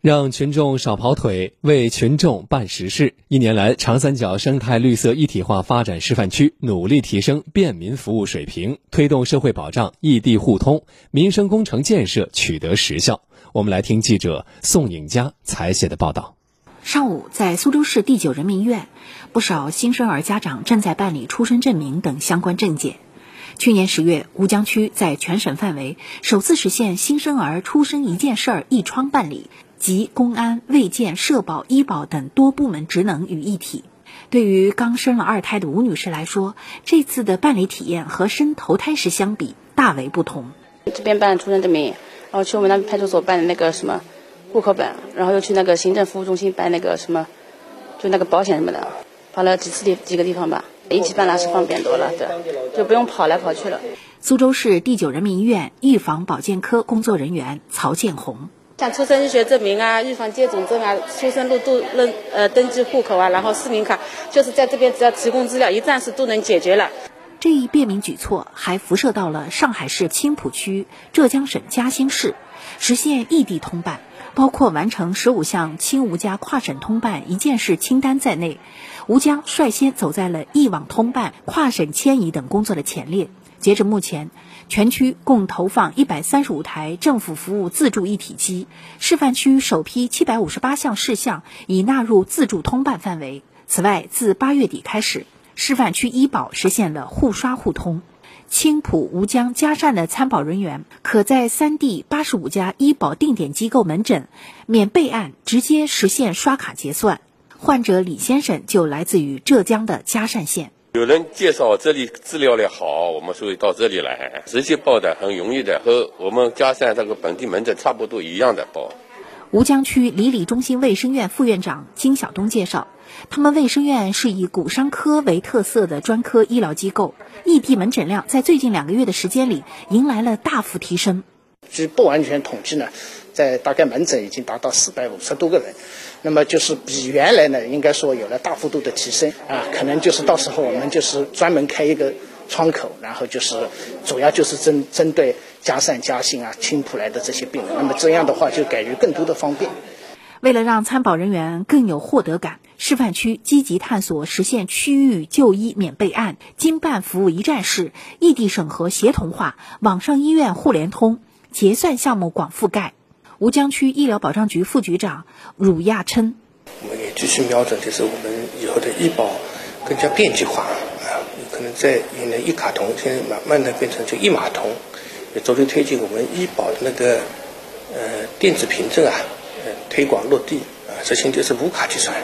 让群众少跑腿，为群众办实事。一年来，长三角生态绿色一体化发展示范区努力提升便民服务水平，推动社会保障异地互通，民生工程建设取得实效。我们来听记者宋颖佳采写的报道。上午，在苏州市第九人民医院，不少新生儿家长正在办理出生证明等相关证件。去年十月，吴江区在全省范围首次实现新生儿出生一件事儿一窗办理。及公安、卫健、社保、医保等多部门职能于一体。对于刚生了二胎的吴女士来说，这次的办理体验和生头胎时相比大为不同。这边办出生证明，然后去我们那派出所办的那个什么户口本，然后又去那个行政服务中心办那个什么，就那个保险什么的，跑了几次地几个地方吧，一起办那是方便多了，对，就不用跑来跑去了。苏州市第九人民医院预防保健科工作人员曹建红。像出生医学证明啊、预防接种证啊、出生入住认呃登记户口啊，然后市民卡，就是在这边只要提供资料，一站式都能解决了。这一便民举措还辐射到了上海市青浦区、浙江省嘉兴市，实现异地通办，包括完成十五项青吴家跨省通办一件事清单在内，吴江率先走在了一网通办、跨省迁移等工作的前列。截至目前，全区共投放一百三十五台政府服务自助一体机，示范区首批七百五十八项事项已纳入自助通办范围。此外，自八月底开始，示范区医保实现了互刷互通，青浦、吴江、嘉善的参保人员可在三地八十五家医保定点机构门诊免备案，直接实现刷卡结算。患者李先生就来自于浙江的嘉善县。有人介绍这里治疗的好，我们所以到这里来，直接报的很容易的，和我们嘉善这个本地门诊差不多一样的报。吴江区里里中心卫生院副院长金晓东介绍，他们卫生院是以骨伤科为特色的专科医疗机构，异地门诊量在最近两个月的时间里迎来了大幅提升。据不完全统计呢。在大概门诊已经达到四百五十多个人，那么就是比原来呢，应该说有了大幅度的提升啊，可能就是到时候我们就是专门开一个窗口，然后就是主要就是针针对嘉善、嘉兴啊、青浦来的这些病人，那么这样的话就给予更多的方便。为了让参保人员更有获得感，示范区积极探索实现区域就医免备案、经办服务一站式、异地审核协同化、网上医院互联通、结算项目广覆盖。吴江区医疗保障局副局长汝亚琛：我们也继续瞄准，就是我们以后的医保更加便捷化啊，可能在原来一卡通，现在慢慢的变成就一码通，也着力推进我们医保的那个呃电子凭证啊，推广落地啊，实行就是无卡计算。